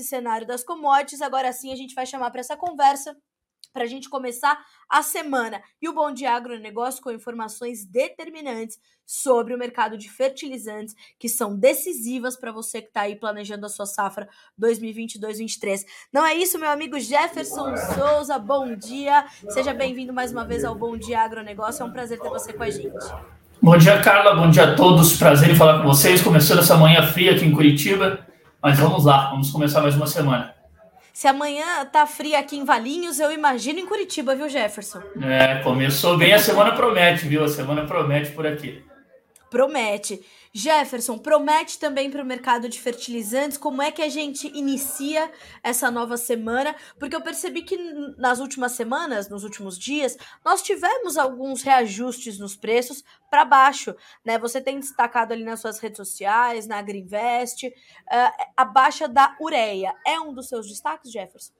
esse cenário das commodities. Agora sim a gente vai chamar para essa conversa para a gente começar a semana. E o Bom Dia Agronegócio com informações determinantes sobre o mercado de fertilizantes que são decisivas para você que está aí planejando a sua safra 2022-23. Não é isso, meu amigo Jefferson Souza? Bom dia. Seja bem-vindo mais uma vez ao Bom Dia Agronegócio. É um prazer ter você com a gente. Bom dia, Carla. Bom dia a todos. Prazer em falar com vocês. Começando essa manhã fria aqui em Curitiba. Mas vamos lá, vamos começar mais uma semana. Se amanhã tá fria aqui em Valinhos, eu imagino em Curitiba, viu, Jefferson? É, começou bem, a semana promete, viu? A semana promete por aqui. Promete. Jefferson, promete também para o mercado de fertilizantes como é que a gente inicia essa nova semana, porque eu percebi que nas últimas semanas, nos últimos dias, nós tivemos alguns reajustes nos preços para baixo, né? Você tem destacado ali nas suas redes sociais, na Agriinvest, uh, a baixa da ureia. É um dos seus destaques, Jefferson?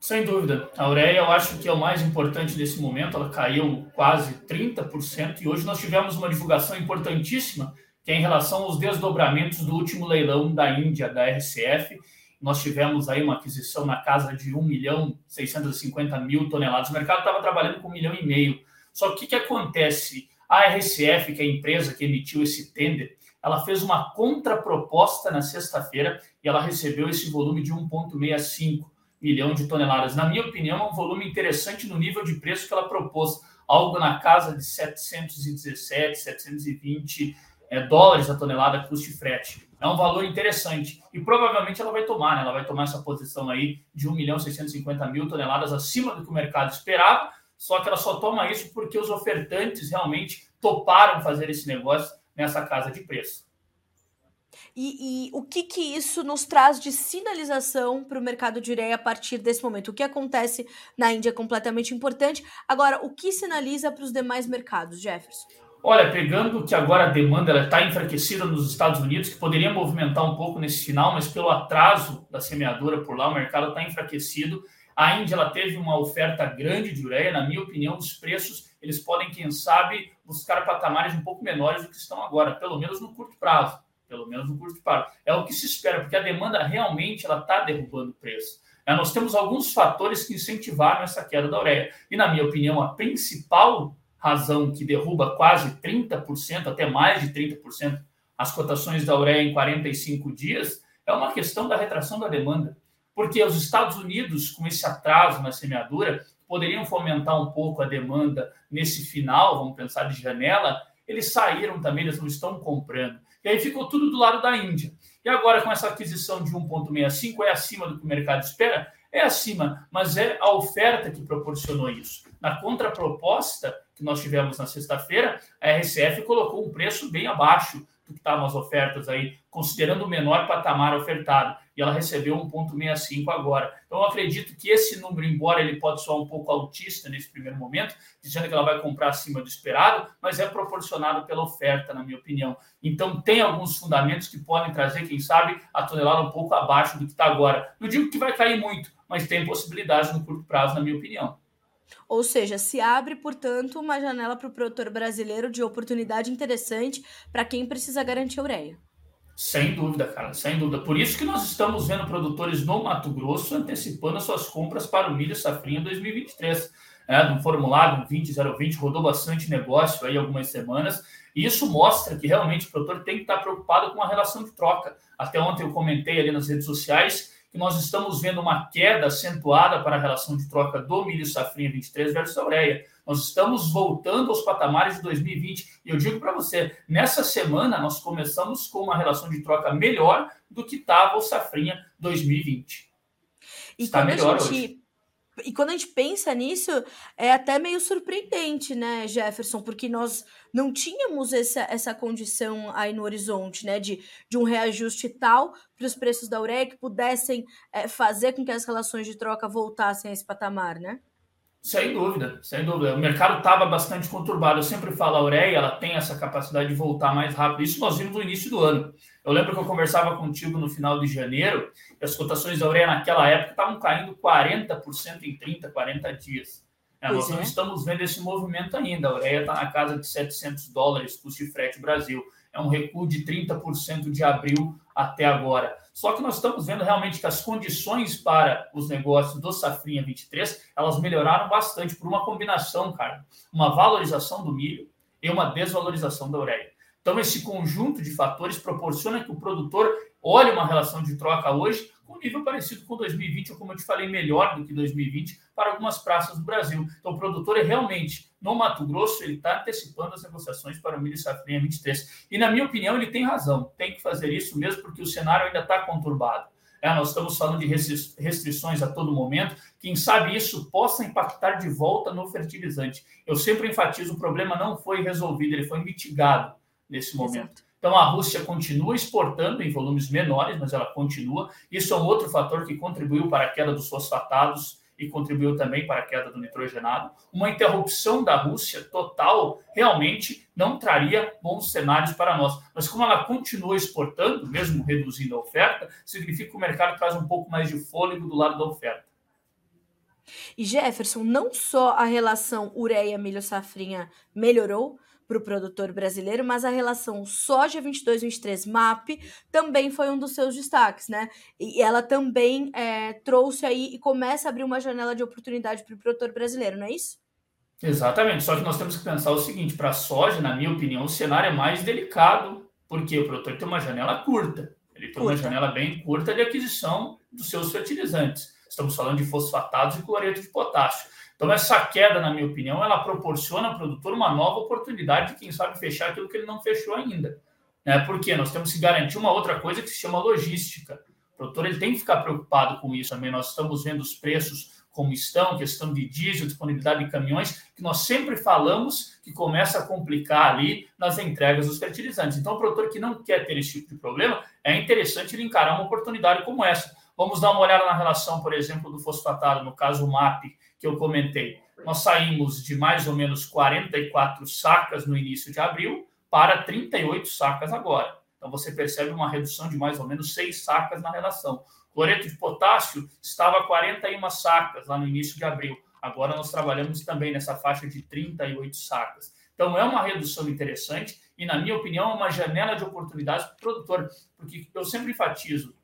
Sem dúvida. A ureia eu acho que é o mais importante nesse momento, ela caiu quase 30%, e hoje nós tivemos uma divulgação importantíssima que é em relação aos desdobramentos do último leilão da Índia, da RCF. Nós tivemos aí uma aquisição na casa de 1 milhão 650 mil toneladas. O mercado estava trabalhando com 1 milhão e meio. Só que o que, acontece? A RCF, que é a empresa que emitiu esse tender, ela fez uma contraproposta na sexta-feira e ela recebeu esse volume de 1,65 milhão de toneladas. Na minha opinião, é um volume interessante no nível de preço que ela propôs, algo na casa de 717, 720 é, dólares a tonelada custe frete. É um valor interessante. E provavelmente ela vai tomar, né? Ela vai tomar essa posição aí de 1 milhão 650 mil toneladas acima do que o mercado esperava. Só que ela só toma isso porque os ofertantes realmente toparam fazer esse negócio nessa casa de preço. E, e, o que, que isso nos traz de sinalização para o mercado de ureia a partir desse momento? O que acontece na Índia é completamente importante. Agora, o que sinaliza para os demais mercados, Jefferson? Olha, pegando que agora a demanda está enfraquecida nos Estados Unidos, que poderia movimentar um pouco nesse final, mas pelo atraso da semeadura por lá, o mercado está enfraquecido. A Índia ela teve uma oferta grande de ureia, na minha opinião, os preços eles podem, quem sabe, buscar patamares um pouco menores do que estão agora, pelo menos no curto prazo. Pelo menos no curto prazo. É o que se espera, porque a demanda realmente ela está derrubando o preço. É, nós temos alguns fatores que incentivaram essa queda da ureia. E, na minha opinião, a principal razão que derruba quase 30%, até mais de 30%, as cotações da ureia em 45 dias, é uma questão da retração da demanda. Porque os Estados Unidos, com esse atraso na semeadura, poderiam fomentar um pouco a demanda nesse final, vamos pensar de janela, eles saíram também, eles não estão comprando. E aí ficou tudo do lado da Índia. E agora, com essa aquisição de 1,65, é acima do que o mercado espera? É acima, mas é a oferta que proporcionou isso. Na contraproposta, que nós tivemos na sexta-feira, a RCF colocou um preço bem abaixo do que estavam as ofertas aí, considerando o menor patamar ofertado. E ela recebeu 1,65 agora. Então, eu acredito que esse número, embora ele pode soar um pouco autista nesse primeiro momento, dizendo que ela vai comprar acima do esperado, mas é proporcionado pela oferta, na minha opinião. Então, tem alguns fundamentos que podem trazer, quem sabe, a tonelada um pouco abaixo do que está agora. Não digo que vai cair muito, mas tem possibilidade no curto prazo, na minha opinião. Ou seja, se abre, portanto, uma janela para o produtor brasileiro de oportunidade interessante para quem precisa garantir a ureia. Sem dúvida, cara, sem dúvida. Por isso que nós estamos vendo produtores no Mato Grosso antecipando as suas compras para o milho safrinha 2023. É, no formulário 20020 rodou bastante negócio aí algumas semanas. E isso mostra que realmente o produtor tem que estar preocupado com a relação de troca. Até ontem eu comentei ali nas redes sociais que nós estamos vendo uma queda acentuada para a relação de troca do milho safrinha 23 versus a ureia. Nós estamos voltando aos patamares de 2020. E eu digo para você, nessa semana nós começamos com uma relação de troca melhor do que estava o safrinha 2020. E Está melhor gente... hoje e quando a gente pensa nisso, é até meio surpreendente, né, Jefferson? Porque nós não tínhamos essa, essa condição aí no horizonte, né, de, de um reajuste tal para os preços da ureia que pudessem é, fazer com que as relações de troca voltassem a esse patamar, né? Sem dúvida, sem dúvida. O mercado estava bastante conturbado. Eu sempre falo, a ureia ela tem essa capacidade de voltar mais rápido. Isso nós vimos no início do ano. Eu lembro que eu conversava contigo no final de janeiro e as cotações da ureia naquela época estavam caindo 40% em 30, 40 dias. É, nós é. não estamos vendo esse movimento ainda. A ureia está na casa de 700 dólares, custo de frete Brasil. É um recuo de 30% de abril até agora. Só que nós estamos vendo realmente que as condições para os negócios do Safrinha 23, elas melhoraram bastante por uma combinação, cara, uma valorização do milho e uma desvalorização da ureia. Então, esse conjunto de fatores proporciona que o produtor olhe uma relação de troca hoje nível parecido com 2020, ou como eu te falei, melhor do que 2020 para algumas praças do Brasil. Então, o produtor é realmente, no Mato Grosso, ele está antecipando as negociações para o milho safrinha 23. E, na minha opinião, ele tem razão. Tem que fazer isso mesmo, porque o cenário ainda está conturbado. É, nós estamos falando de restrições a todo momento. Quem sabe isso possa impactar de volta no fertilizante. Eu sempre enfatizo: o problema não foi resolvido, ele foi mitigado nesse momento. Exato. Então a Rússia continua exportando em volumes menores, mas ela continua. Isso é um outro fator que contribuiu para a queda dos fosfatados e contribuiu também para a queda do nitrogenado. Uma interrupção da Rússia total realmente não traria bons cenários para nós. Mas como ela continua exportando, mesmo reduzindo a oferta, significa que o mercado traz um pouco mais de fôlego do lado da oferta. E Jefferson, não só a relação ureia-milho-safrinha melhorou, para o produtor brasileiro, mas a relação soja 22-23 MAP também foi um dos seus destaques, né? E ela também é, trouxe aí e começa a abrir uma janela de oportunidade para o produtor brasileiro, não é isso? Exatamente, só que nós temos que pensar o seguinte: para a soja, na minha opinião, o cenário é mais delicado, porque o produtor tem uma janela curta, ele tem curta. uma janela bem curta de aquisição dos seus fertilizantes. Estamos falando de fosfatados e cloreto de potássio. Então, essa queda, na minha opinião, ela proporciona ao produtor uma nova oportunidade de, quem sabe, fechar aquilo que ele não fechou ainda. Né? Porque nós temos que garantir uma outra coisa que se chama logística. O produtor ele tem que ficar preocupado com isso também. Nós estamos vendo os preços como estão, questão de diesel, disponibilidade de caminhões, que nós sempre falamos que começa a complicar ali nas entregas dos fertilizantes. Então, o produtor que não quer ter esse tipo de problema, é interessante ele encarar uma oportunidade como essa. Vamos dar uma olhada na relação, por exemplo, do fosfatado, no caso MAP, que eu comentei. Nós saímos de mais ou menos 44 sacas no início de abril para 38 sacas agora. Então você percebe uma redução de mais ou menos 6 sacas na relação. Cloreto de potássio estava 41 sacas lá no início de abril. Agora nós trabalhamos também nessa faixa de 38 sacas. Então é uma redução interessante e, na minha opinião, é uma janela de oportunidades para o produtor, porque eu sempre enfatizo,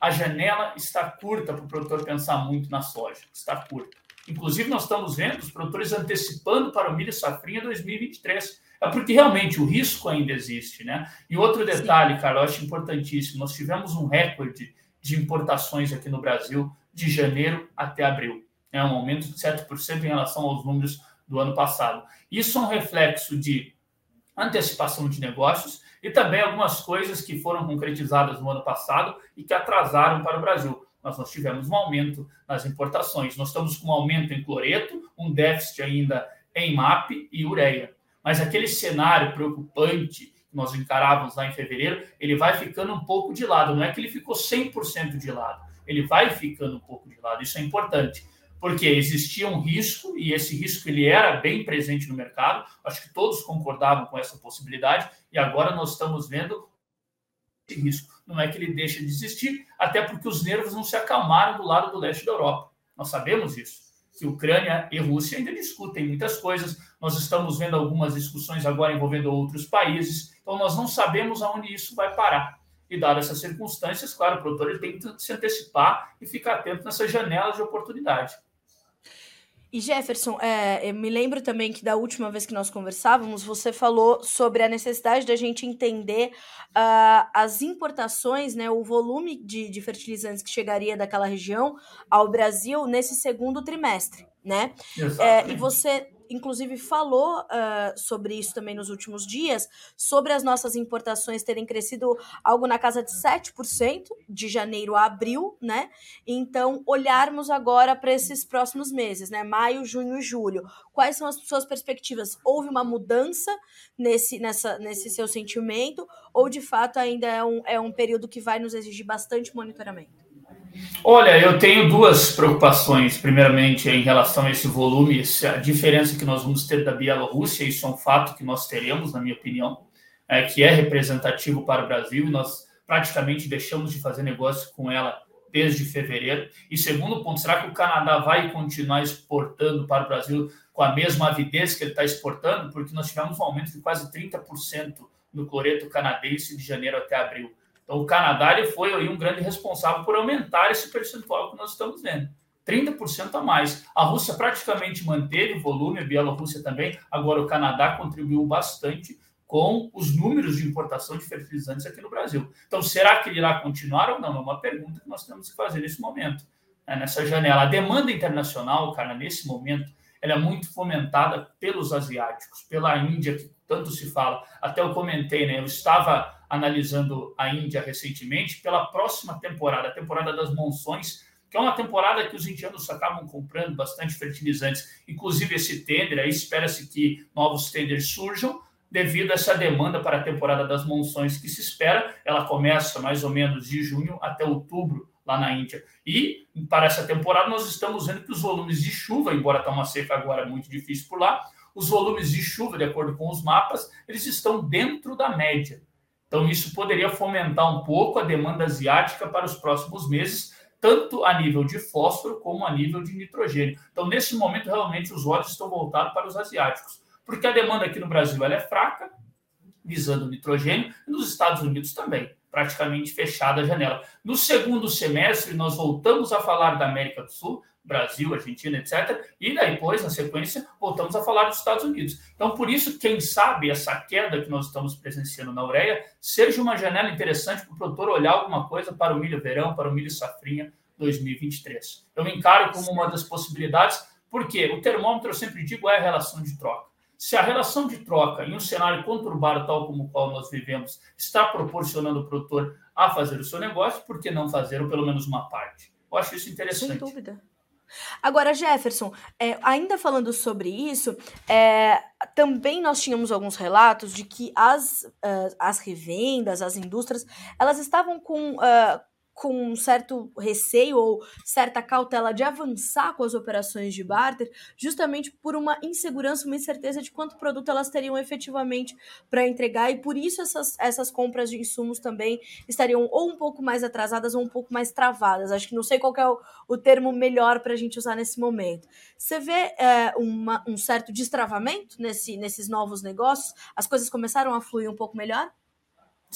a janela está curta para o produtor pensar muito na soja, está curta. Inclusive, nós estamos vendo os produtores antecipando para o milho safrinha 2023. É porque realmente o risco ainda existe, né? E outro detalhe, Sim. Carlos, acho importantíssimo: nós tivemos um recorde de importações aqui no Brasil de janeiro até abril. É um aumento de 7% em relação aos números do ano passado. Isso é um reflexo de antecipação de negócios e também algumas coisas que foram concretizadas no ano passado e que atrasaram para o Brasil mas nós tivemos um aumento nas importações. Nós estamos com um aumento em cloreto, um déficit ainda em MAP e ureia. Mas aquele cenário preocupante que nós encarávamos lá em fevereiro, ele vai ficando um pouco de lado. Não é que ele ficou 100% de lado, ele vai ficando um pouco de lado. Isso é importante, porque existia um risco e esse risco ele era bem presente no mercado. Acho que todos concordavam com essa possibilidade e agora nós estamos vendo esse risco não é que ele deixa de existir, até porque os nervos não se acalmaram do lado do leste da Europa. Nós sabemos isso. Que Ucrânia e Rússia ainda discutem muitas coisas. Nós estamos vendo algumas discussões agora envolvendo outros países. Então, nós não sabemos aonde isso vai parar. E, dadas essas circunstâncias, claro, o produtor ele tem que se antecipar e ficar atento nessas janelas de oportunidade. E Jefferson, é, eu me lembro também que da última vez que nós conversávamos, você falou sobre a necessidade da gente entender uh, as importações, né, o volume de, de fertilizantes que chegaria daquela região ao Brasil nesse segundo trimestre, né? É, e você inclusive falou uh, sobre isso também nos últimos dias, sobre as nossas importações terem crescido algo na casa de 7% de janeiro a abril, né? Então, olharmos agora para esses próximos meses, né? Maio, junho e julho. Quais são as suas perspectivas? Houve uma mudança nesse, nessa, nesse seu sentimento ou de fato ainda é um, é um período que vai nos exigir bastante monitoramento? Olha, eu tenho duas preocupações. Primeiramente, em relação a esse volume, a diferença que nós vamos ter da Bielorrússia, isso é um fato que nós teremos, na minha opinião, é, que é representativo para o Brasil. Nós praticamente deixamos de fazer negócio com ela desde fevereiro. E segundo ponto, será que o Canadá vai continuar exportando para o Brasil com a mesma avidez que ele está exportando, porque nós tivemos um aumento de quase 30% no cloreto canadense de janeiro até abril. Então, o Canadá ele foi aí um grande responsável por aumentar esse percentual que nós estamos vendo. 30% a mais. A Rússia praticamente manteve o volume, a Bielorrússia também. Agora, o Canadá contribuiu bastante com os números de importação de fertilizantes aqui no Brasil. Então, será que ele irá continuar ou não? É uma pergunta que nós temos que fazer nesse momento, né? nessa janela. A demanda internacional, cara, nesse momento, ela é muito fomentada pelos asiáticos, pela Índia, que tanto se fala. Até eu comentei, né? Eu estava analisando a Índia recentemente pela próxima temporada, a temporada das monções, que é uma temporada que os indianos acabam comprando bastante fertilizantes. Inclusive, esse tender, aí espera-se que novos tenders surjam devido a essa demanda para a temporada das monções que se espera. Ela começa mais ou menos de junho até outubro lá na Índia. E para essa temporada nós estamos vendo que os volumes de chuva, embora está uma seca agora muito difícil por lá, os volumes de chuva, de acordo com os mapas, eles estão dentro da média. Então isso poderia fomentar um pouco a demanda asiática para os próximos meses, tanto a nível de fósforo como a nível de nitrogênio. Então nesse momento realmente os olhos estão voltados para os asiáticos, porque a demanda aqui no Brasil ela é fraca, visando nitrogênio, e nos Estados Unidos também praticamente fechada a janela. No segundo semestre, nós voltamos a falar da América do Sul, Brasil, Argentina, etc. E depois, na sequência, voltamos a falar dos Estados Unidos. Então, por isso, quem sabe essa queda que nós estamos presenciando na ureia seja uma janela interessante para o produtor olhar alguma coisa para o milho verão, para o milho safrinha 2023. Eu encaro como uma das possibilidades, porque o termômetro, eu sempre digo, é a relação de troca. Se a relação de troca em um cenário conturbado, tal como o qual nós vivemos, está proporcionando o produtor a fazer o seu negócio, por que não fazer, ou pelo menos uma parte? Eu acho isso interessante. Sem dúvida. Agora, Jefferson, é, ainda falando sobre isso, é, também nós tínhamos alguns relatos de que as, uh, as revendas, as indústrias, elas estavam com. Uh, com um certo receio ou certa cautela de avançar com as operações de barter, justamente por uma insegurança, uma incerteza de quanto produto elas teriam efetivamente para entregar, e por isso essas, essas compras de insumos também estariam ou um pouco mais atrasadas ou um pouco mais travadas. Acho que não sei qual é o, o termo melhor para a gente usar nesse momento. Você vê é, uma, um certo destravamento nesse, nesses novos negócios? As coisas começaram a fluir um pouco melhor?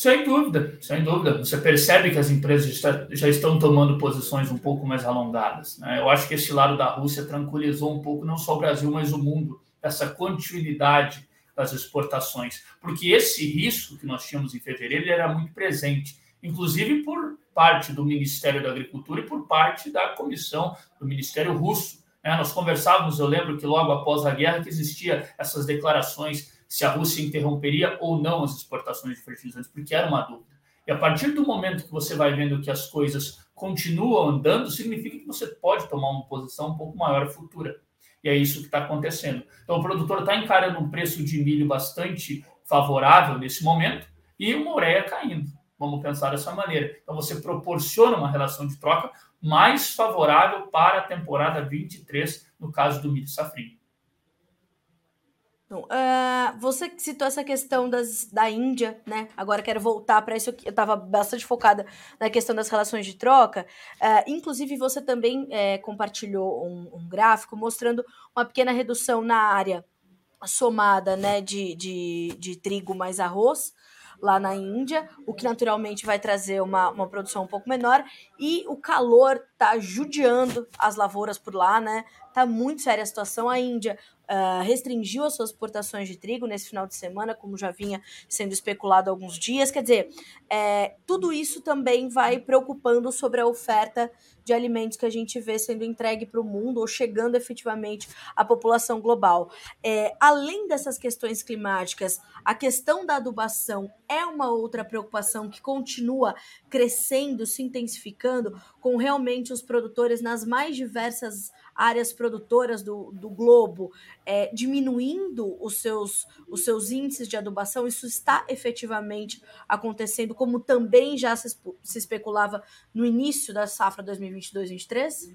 Sem dúvida, sem dúvida. Você percebe que as empresas já estão tomando posições um pouco mais alongadas. Né? Eu acho que esse lado da Rússia tranquilizou um pouco não só o Brasil, mas o mundo, essa continuidade das exportações. Porque esse risco que nós tínhamos em fevereiro era muito presente, inclusive por parte do Ministério da Agricultura e por parte da comissão do Ministério Russo. Né? Nós conversávamos, eu lembro que logo após a guerra que existia essas declarações se a Rússia interromperia ou não as exportações de fertilizantes, porque era uma dúvida. E a partir do momento que você vai vendo que as coisas continuam andando, significa que você pode tomar uma posição um pouco maior futura. E é isso que está acontecendo. Então, o produtor está encarando um preço de milho bastante favorável nesse momento e uma ureia caindo. Vamos pensar dessa maneira. Então, você proporciona uma relação de troca mais favorável para a temporada 23, no caso do milho safrinho. Então, uh, você citou essa questão das, da Índia, né? Agora quero voltar para isso. Eu estava bastante focada na questão das relações de troca. Uh, inclusive, você também é, compartilhou um, um, gráfico mostrando uma pequena redução na área somada né, de, de, de trigo mais arroz lá na Índia, o que naturalmente vai trazer uma, uma produção um pouco menor. E o calor tá judiando as lavouras por lá, né? Tá muito séria a situação. A Índia uh, restringiu as suas exportações de trigo nesse final de semana, como já vinha sendo especulado há alguns dias. Quer dizer, é, tudo isso também vai preocupando sobre a oferta de alimentos que a gente vê sendo entregue para o mundo ou chegando efetivamente à população global. É, além dessas questões climáticas, a questão da adubação é uma outra preocupação que continua crescendo, se intensificando, com realmente os produtores nas mais diversas áreas produtoras do, do globo é, diminuindo os seus, os seus índices de adubação, isso está efetivamente acontecendo, como também já se, se especulava no início da safra 2022-23?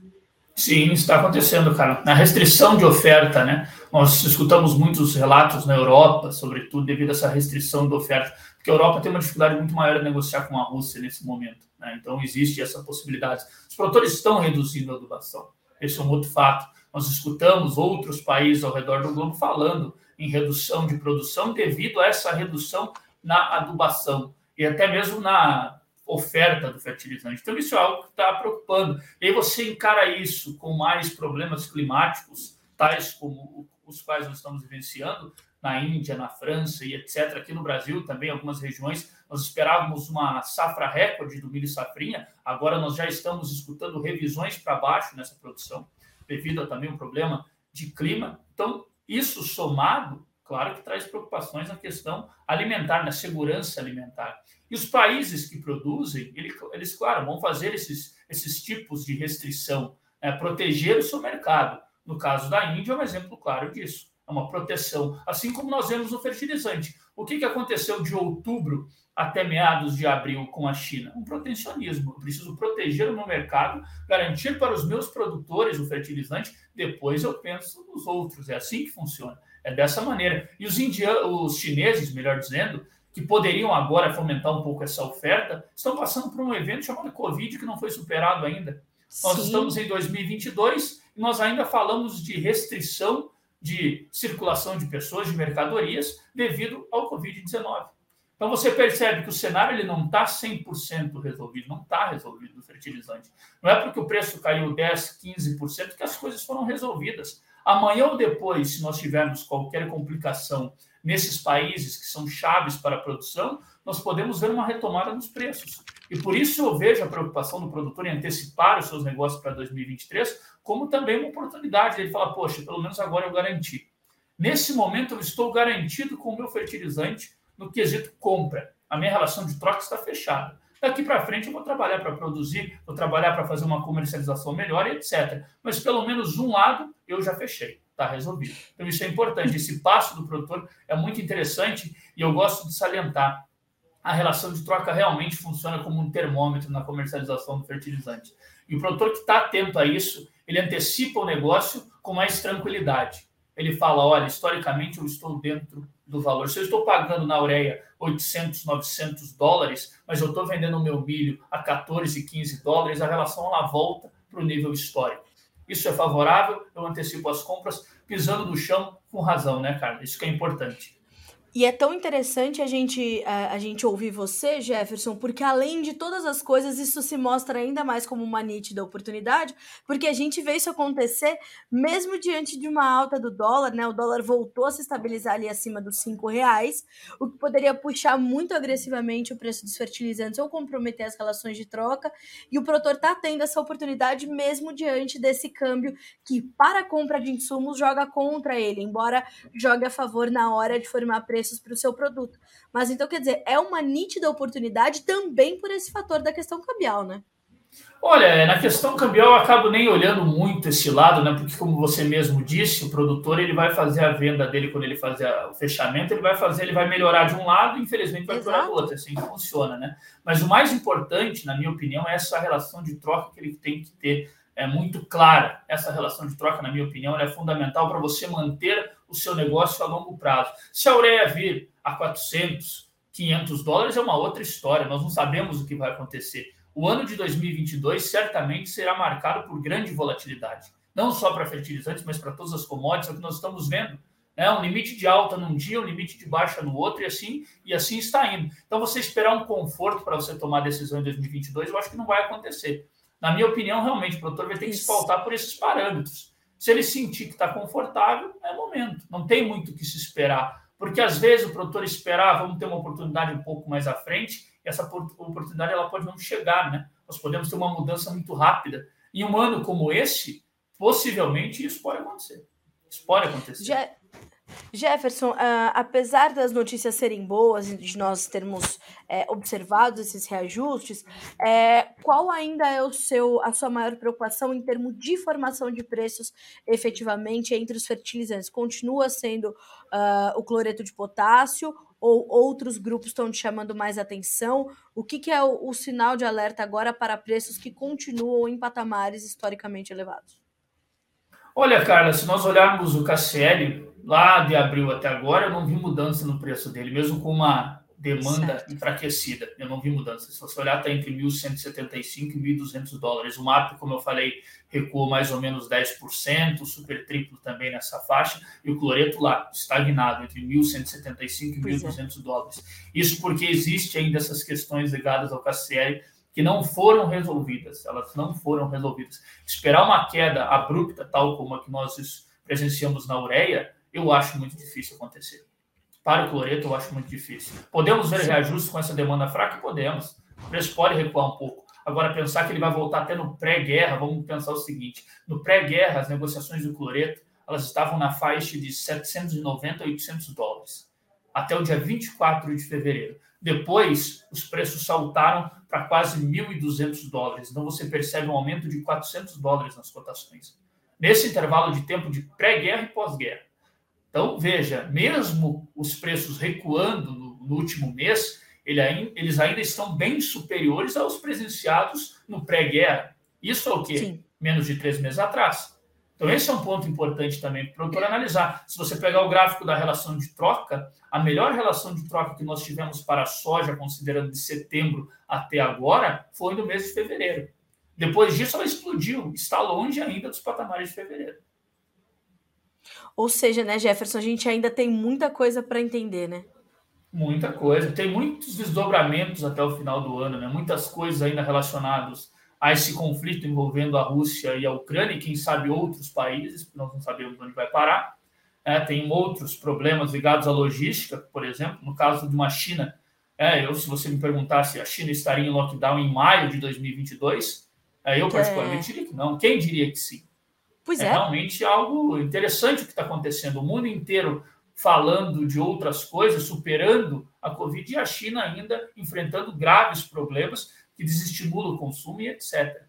Sim, está acontecendo, cara. Na restrição de oferta, né? Nós escutamos muitos relatos na Europa, sobretudo devido a essa restrição de oferta, porque a Europa tem uma dificuldade muito maior de negociar com a Rússia nesse momento. Né? Então existe essa possibilidade. Os produtores estão reduzindo a adubação. Esse é um outro fato. Nós escutamos outros países ao redor do globo falando em redução de produção devido a essa redução na adubação e até mesmo na oferta do fertilizante. Então, isso é algo que está preocupando. E aí você encara isso com mais problemas climáticos, tais como os quais nós estamos vivenciando na Índia, na França e etc. Aqui no Brasil também, algumas regiões, nós esperávamos uma safra recorde do milho safrinha, agora nós já estamos escutando revisões para baixo nessa produção, devido a também um problema de clima. Então, isso somado, claro que traz preocupações na questão alimentar, na segurança alimentar. E os países que produzem, eles, claro, vão fazer esses, esses tipos de restrição, né, proteger o seu mercado. No caso da Índia, é um exemplo claro disso. É uma proteção. Assim como nós vemos no fertilizante. O que, que aconteceu de outubro até meados de abril com a China? Um protecionismo. Eu preciso proteger o meu mercado, garantir para os meus produtores o fertilizante, depois eu penso nos outros. É assim que funciona. É dessa maneira. E os indianos, os chineses, melhor dizendo, que poderiam agora fomentar um pouco essa oferta, estão passando por um evento chamado Covid que não foi superado ainda. Sim. Nós estamos em 2022 e nós ainda falamos de restrição de circulação de pessoas, de mercadorias, devido ao Covid-19. Então você percebe que o cenário ele não está 100% resolvido, não está resolvido o fertilizante. Não é porque o preço caiu 10, 15% que as coisas foram resolvidas. Amanhã ou depois, se nós tivermos qualquer complicação nesses países que são chaves para a produção, nós podemos ver uma retomada nos preços. E por isso eu vejo a preocupação do produtor em antecipar os seus negócios para 2023 como também uma oportunidade. Ele fala, poxa, pelo menos agora eu garanti. Nesse momento eu estou garantido com o meu fertilizante no quesito compra. A minha relação de troca está fechada. Daqui para frente eu vou trabalhar para produzir, vou trabalhar para fazer uma comercialização melhor, etc. Mas pelo menos um lado eu já fechei, está resolvido. Então isso é importante. Esse passo do produtor é muito interessante e eu gosto de salientar a relação de troca realmente funciona como um termômetro na comercialização do fertilizante. E o produtor que está atento a isso, ele antecipa o negócio com mais tranquilidade. Ele fala: olha, historicamente eu estou dentro do valor. Se eu estou pagando na ureia 800, 900 dólares, mas eu estou vendendo o meu milho a 14, 15 dólares, a relação ela volta para o nível histórico. Isso é favorável, eu antecipo as compras pisando no chão com razão, né, cara? Isso que é importante. E é tão interessante a gente, a, a, gente ouvir você, Jefferson, porque além de todas as coisas, isso se mostra ainda mais como uma nítida oportunidade, porque a gente vê isso acontecer mesmo diante de uma alta do dólar, né? O dólar voltou a se estabilizar ali acima dos cinco reais, o que poderia puxar muito agressivamente o preço dos fertilizantes ou comprometer as relações de troca. E o produtor está tendo essa oportunidade mesmo diante desse câmbio que, para a compra de insumos, joga contra ele, embora jogue a favor na hora de formar preço preços para o seu produto. Mas então, quer dizer, é uma nítida oportunidade também por esse fator da questão cambial, né? Olha, na questão cambial eu acabo nem olhando muito esse lado, né? Porque como você mesmo disse, o produtor ele vai fazer a venda dele quando ele fazer o fechamento, ele vai fazer, ele vai melhorar de um lado, e infelizmente vai piorar do outro, é assim que funciona, né? Mas o mais importante, na minha opinião, é essa relação de troca que ele tem que ter é muito clara. Essa relação de troca, na minha opinião, é fundamental para você manter o seu negócio a longo prazo. Se a ureia vir a 400, 500 dólares, é uma outra história. Nós não sabemos o que vai acontecer. O ano de 2022 certamente será marcado por grande volatilidade. Não só para fertilizantes, mas para todas as commodities, é o que nós estamos vendo. Né? Um limite de alta num dia, um limite de baixa no outro, e assim, e assim está indo. Então, você esperar um conforto para você tomar decisão em 2022, eu acho que não vai acontecer. Na minha opinião, realmente, o produtor vai ter que se pautar por esses parâmetros. Se ele sentir que está confortável, é momento. Não tem muito o que se esperar. Porque às vezes o produtor esperar, vamos ter uma oportunidade um pouco mais à frente, e essa oportunidade ela pode não chegar, né? Nós podemos ter uma mudança muito rápida. Em um ano como esse, possivelmente isso pode acontecer. Isso pode acontecer. Já, Jefferson, uh, apesar das notícias serem boas e de nós termos é, observado esses reajustes, é, qual ainda é o seu, a sua maior preocupação em termos de formação de preços efetivamente entre os fertilizantes? Continua sendo uh, o cloreto de potássio ou outros grupos estão te chamando mais atenção? O que, que é o, o sinal de alerta agora para preços que continuam em patamares historicamente elevados? Olha, Carla, se nós olharmos o KCL, lá de abril até agora, eu não vi mudança no preço dele, mesmo com uma demanda certo. enfraquecida. Eu não vi mudança. Se você olhar, está entre 1.175 e 1.200 dólares. O MAP, como eu falei, recuou mais ou menos 10%, o super triplo também nessa faixa, e o cloreto lá, estagnado, entre 1.175 e 1.200 é. dólares. Isso porque existe ainda essas questões ligadas ao KCL que não foram resolvidas, elas não foram resolvidas. Esperar uma queda abrupta, tal como a que nós presenciamos na ureia, eu acho muito difícil acontecer. Para o cloreto, eu acho muito difícil. Podemos ver reajustes com essa demanda fraca? Podemos. O preço pode recuar um pouco. Agora, pensar que ele vai voltar até no pré-guerra, vamos pensar o seguinte: no pré-guerra, as negociações do cloreto elas estavam na faixa de 790 a 800 dólares, até o dia 24 de fevereiro. Depois, os preços saltaram para quase 1.200 dólares. Então, você percebe um aumento de 400 dólares nas cotações. Nesse intervalo de tempo de pré-guerra e pós-guerra. Então, veja, mesmo os preços recuando no, no último mês, ele ainda, eles ainda estão bem superiores aos presenciados no pré-guerra. Isso é o quê? Sim. Menos de três meses atrás. Então, esse é um ponto importante também para o produtor analisar. Se você pegar o gráfico da relação de troca, a melhor relação de troca que nós tivemos para a soja, considerando de setembro até agora, foi no mês de fevereiro. Depois disso, ela explodiu, está longe ainda dos patamares de fevereiro. Ou seja, né, Jefferson, a gente ainda tem muita coisa para entender, né? Muita coisa. Tem muitos desdobramentos até o final do ano, né? Muitas coisas ainda relacionadas a esse conflito envolvendo a Rússia e a Ucrânia, e quem sabe outros países, nós não sabemos onde vai parar. É, tem outros problemas ligados à logística, por exemplo, no caso de uma China. É, eu, se você me perguntasse, a China estaria em lockdown em maio de 2022, é, eu particularmente é. diria que não. Quem diria que sim? Pois é. é realmente algo interessante o que está acontecendo. O mundo inteiro falando de outras coisas, superando a Covid e a China ainda enfrentando graves problemas que desestimulam o consumo e etc.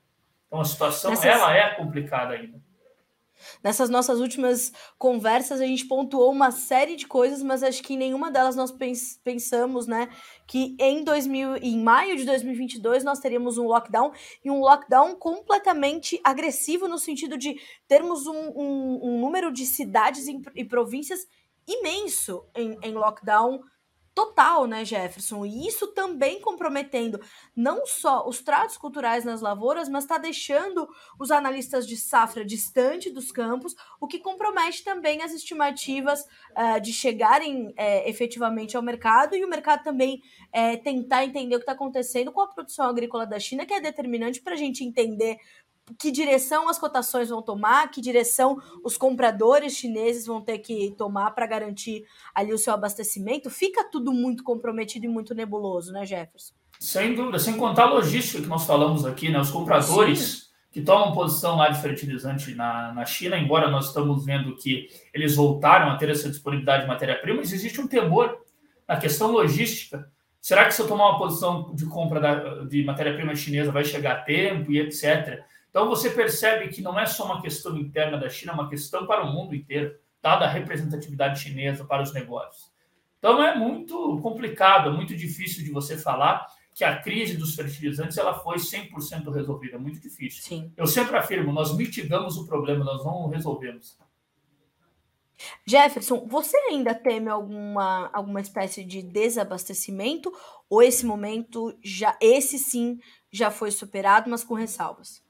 Então a situação Nessas... ela é complicada ainda. Nessas nossas últimas conversas, a gente pontuou uma série de coisas, mas acho que em nenhuma delas nós pens pensamos, né, que em 2000, em maio de 2022 nós teríamos um lockdown e um lockdown completamente agressivo no sentido de termos um, um, um número de cidades e províncias imenso em, em lockdown total, né, Jefferson? E isso também comprometendo não só os tratos culturais nas lavouras, mas está deixando os analistas de safra distante dos campos, o que compromete também as estimativas uh, de chegarem uh, efetivamente ao mercado e o mercado também uh, tentar entender o que está acontecendo com a produção agrícola da China, que é determinante para a gente entender que direção as cotações vão tomar, que direção os compradores chineses vão ter que tomar para garantir ali o seu abastecimento, fica tudo muito comprometido e muito nebuloso, né, Jefferson? Sem dúvida, sem contar a logística que nós falamos aqui, né? Os compradores Sim. que tomam posição lá de fertilizante na, na China, embora nós estamos vendo que eles voltaram a ter essa disponibilidade de matéria-prima, existe um temor na questão logística. Será que se eu tomar uma posição de compra da, de matéria-prima chinesa vai chegar a tempo e etc.? Então você percebe que não é só uma questão interna da China, é uma questão para o mundo inteiro, dada a representatividade chinesa para os negócios. Então é muito complicado, é muito difícil de você falar que a crise dos fertilizantes ela foi 100% resolvida, é muito difícil. Sim. Eu sempre afirmo, nós mitigamos o problema, nós não resolvemos. Jefferson, você ainda teme alguma, alguma espécie de desabastecimento ou esse momento já esse sim já foi superado, mas com ressalvas?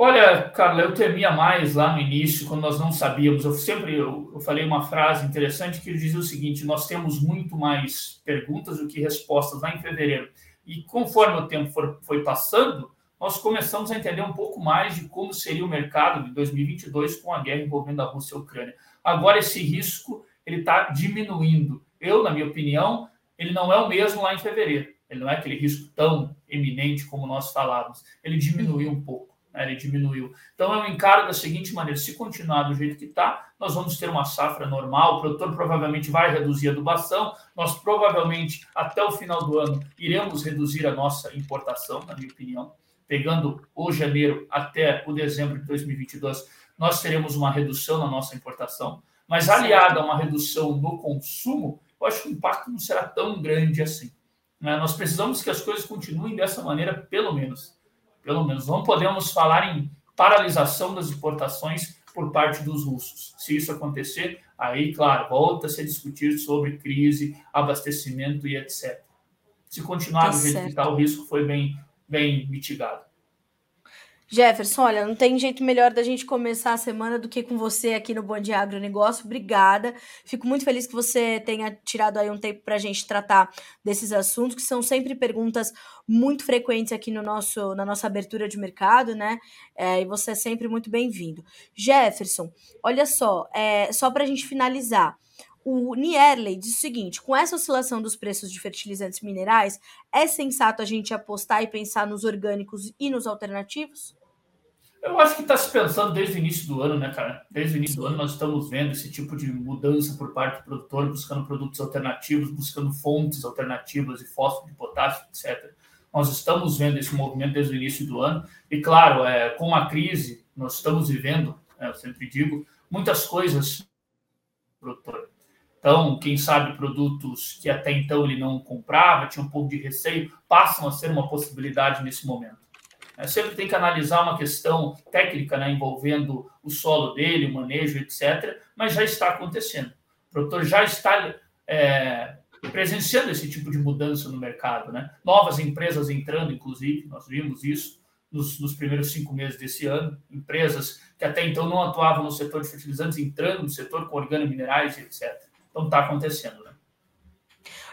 Olha, Carla, eu temia mais lá no início, quando nós não sabíamos. Eu sempre eu, eu falei uma frase interessante que dizia o seguinte: nós temos muito mais perguntas do que respostas lá em fevereiro. E conforme o tempo for, foi passando, nós começamos a entender um pouco mais de como seria o mercado de 2022 com a guerra envolvendo a Rússia e a Ucrânia. Agora esse risco ele está diminuindo. Eu, na minha opinião, ele não é o mesmo lá em fevereiro. Ele não é aquele risco tão eminente como nós falávamos. Ele diminuiu um pouco ele diminuiu. Então eu encaro da seguinte maneira: se continuar do jeito que está, nós vamos ter uma safra normal, o produtor provavelmente vai reduzir a adubação, nós provavelmente até o final do ano iremos reduzir a nossa importação, na minha opinião, pegando o janeiro até o dezembro de 2022, nós teremos uma redução na nossa importação, mas aliada a uma redução no consumo, eu acho que o impacto não será tão grande assim. Né? Nós precisamos que as coisas continuem dessa maneira, pelo menos pelo menos. Não podemos falar em paralisação das exportações por parte dos russos. Se isso acontecer, aí, claro, volta-se a discutir sobre crise, abastecimento e etc. Se continuar tá do jeito certo. que está, o risco foi bem, bem mitigado. Jefferson, olha, não tem jeito melhor da gente começar a semana do que com você aqui no Bom Dia Agronegócio. Obrigada. Fico muito feliz que você tenha tirado aí um tempo para a gente tratar desses assuntos, que são sempre perguntas muito frequentes aqui no nosso, na nossa abertura de mercado, né? É, e você é sempre muito bem-vindo. Jefferson, olha só, é, só para a gente finalizar. O Nierley diz o seguinte: com essa oscilação dos preços de fertilizantes minerais, é sensato a gente apostar e pensar nos orgânicos e nos alternativos? Eu acho que está se pensando desde o início do ano, né, cara? Desde o início do ano nós estamos vendo esse tipo de mudança por parte do produtor, buscando produtos alternativos, buscando fontes alternativas de fósforo, de potássio, etc. Nós estamos vendo esse movimento desde o início do ano. E, claro, é, com a crise, nós estamos vivendo, é, eu sempre digo, muitas coisas produtor. Então, quem sabe produtos que até então ele não comprava, tinha um pouco de receio, passam a ser uma possibilidade nesse momento. É, sempre tem que analisar uma questão técnica né, envolvendo o solo dele, o manejo, etc. Mas já está acontecendo. O produtor já está é, presenciando esse tipo de mudança no mercado. Né? Novas empresas entrando, inclusive, nós vimos isso nos, nos, primeiros cinco meses desse ano. Empresas que até então não atuavam no setor de fertilizantes entrando no setor com organominerais, etc. Então está acontecendo. Né?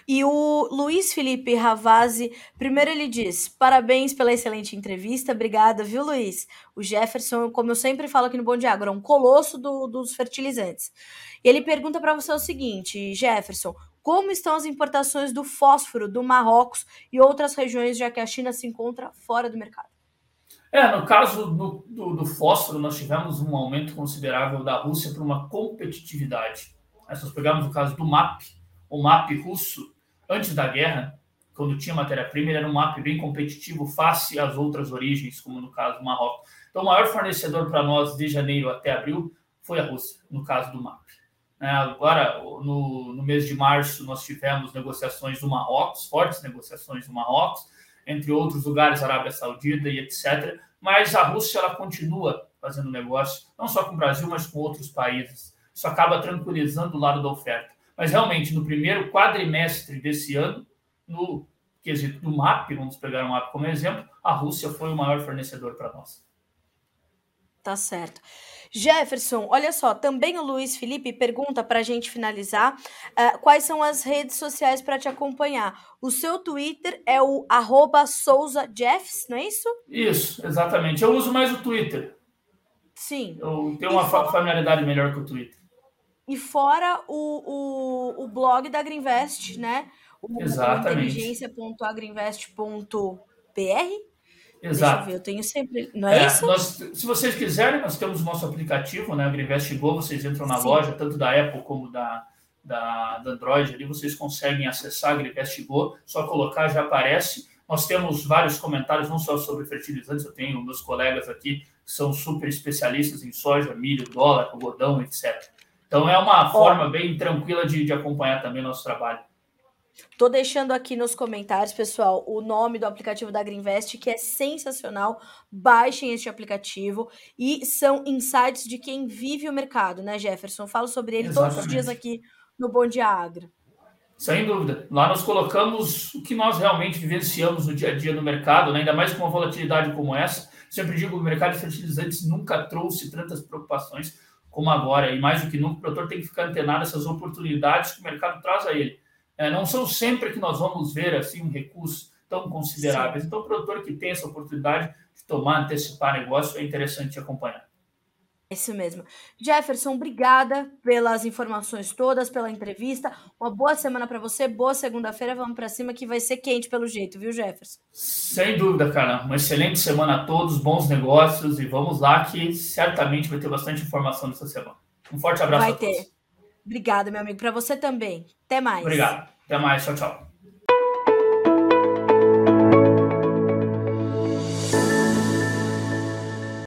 E o Luiz Felipe Ravazzi, primeiro ele diz: parabéns pela excelente entrevista, obrigada, viu, Luiz? O Jefferson, como eu sempre falo aqui no Bom Dia é um colosso do, dos fertilizantes. E ele pergunta para você o seguinte, Jefferson: como estão as importações do fósforo do Marrocos e outras regiões, já que a China se encontra fora do mercado? É, no caso do, do, do fósforo, nós tivemos um aumento considerável da Rússia para uma competitividade. Se nós pegarmos o caso do MAP, o MAP russo, antes da guerra, quando tinha matéria-prima, era um mapa bem competitivo face às outras origens, como no caso do Marrocos. Então, o maior fornecedor para nós de janeiro até abril foi a Rússia, no caso do MAP. É, agora, no, no, mês de março, nós tivemos negociações do Marrocos, fortes negociações do Marrocos, entre outros lugares, Arábia Saudita e etc. Mas a Rússia ela continua fazendo negócio, não só com o Brasil, mas com outros países. Isso acaba tranquilizando o lado da oferta. Mas realmente, no primeiro quadrimestre desse ano, no quesito do MAP, vamos pegar o MAP como exemplo, a Rússia foi o maior fornecedor para nós. Tá certo. Jefferson, olha só, também o Luiz Felipe pergunta para a gente finalizar uh, quais são as redes sociais para te acompanhar. O seu Twitter é o SouzaJeffs, não é isso? Isso, exatamente. Eu uso mais o Twitter. Sim. Eu tenho uma familiaridade melhor com o Twitter. E fora o, o, o blog da Agriinvest, né? O Exatamente. inteligência.agriinvest.br. Exato. Eu ver, eu tenho sempre. Não é, é isso? Nós, se vocês quiserem, nós temos o nosso aplicativo, né? Agriinvest Go, vocês entram na Sim. loja, tanto da Apple como da, da, da Android ali, vocês conseguem acessar Agriinvest Go, só colocar já aparece. Nós temos vários comentários, não só sobre fertilizantes, eu tenho meus colegas aqui que são super especialistas em soja, milho, dólar, algodão, etc. Então é uma forma bem tranquila de, de acompanhar também o nosso trabalho. Tô deixando aqui nos comentários, pessoal, o nome do aplicativo da Greenvest, que é sensacional. Baixem este aplicativo e são insights de quem vive o mercado, né, Jefferson? Falo sobre ele Exatamente. todos os dias aqui no Bom Dia Agro. Sem dúvida. Lá nós colocamos o que nós realmente vivenciamos no dia a dia no mercado, né? ainda mais com uma volatilidade como essa. Sempre digo, o mercado de fertilizantes nunca trouxe tantas preocupações como agora, e mais do que nunca, o produtor tem que ficar antenado essas oportunidades que o mercado traz a ele. É, não são sempre que nós vamos ver assim um recurso tão consideráveis. Sim. Então, o produtor que tem essa oportunidade de tomar, antecipar negócio, é interessante acompanhar. Isso mesmo. Jefferson, obrigada pelas informações todas, pela entrevista. Uma boa semana para você, boa segunda-feira. Vamos para cima que vai ser quente pelo jeito, viu, Jefferson? Sem dúvida, cara. Uma excelente semana a todos, bons negócios e vamos lá que certamente vai ter bastante informação nessa semana. Um forte abraço vai a todos. Vai ter. Obrigada, meu amigo. Para você também. Até mais. Obrigado. Até mais. Tchau, tchau.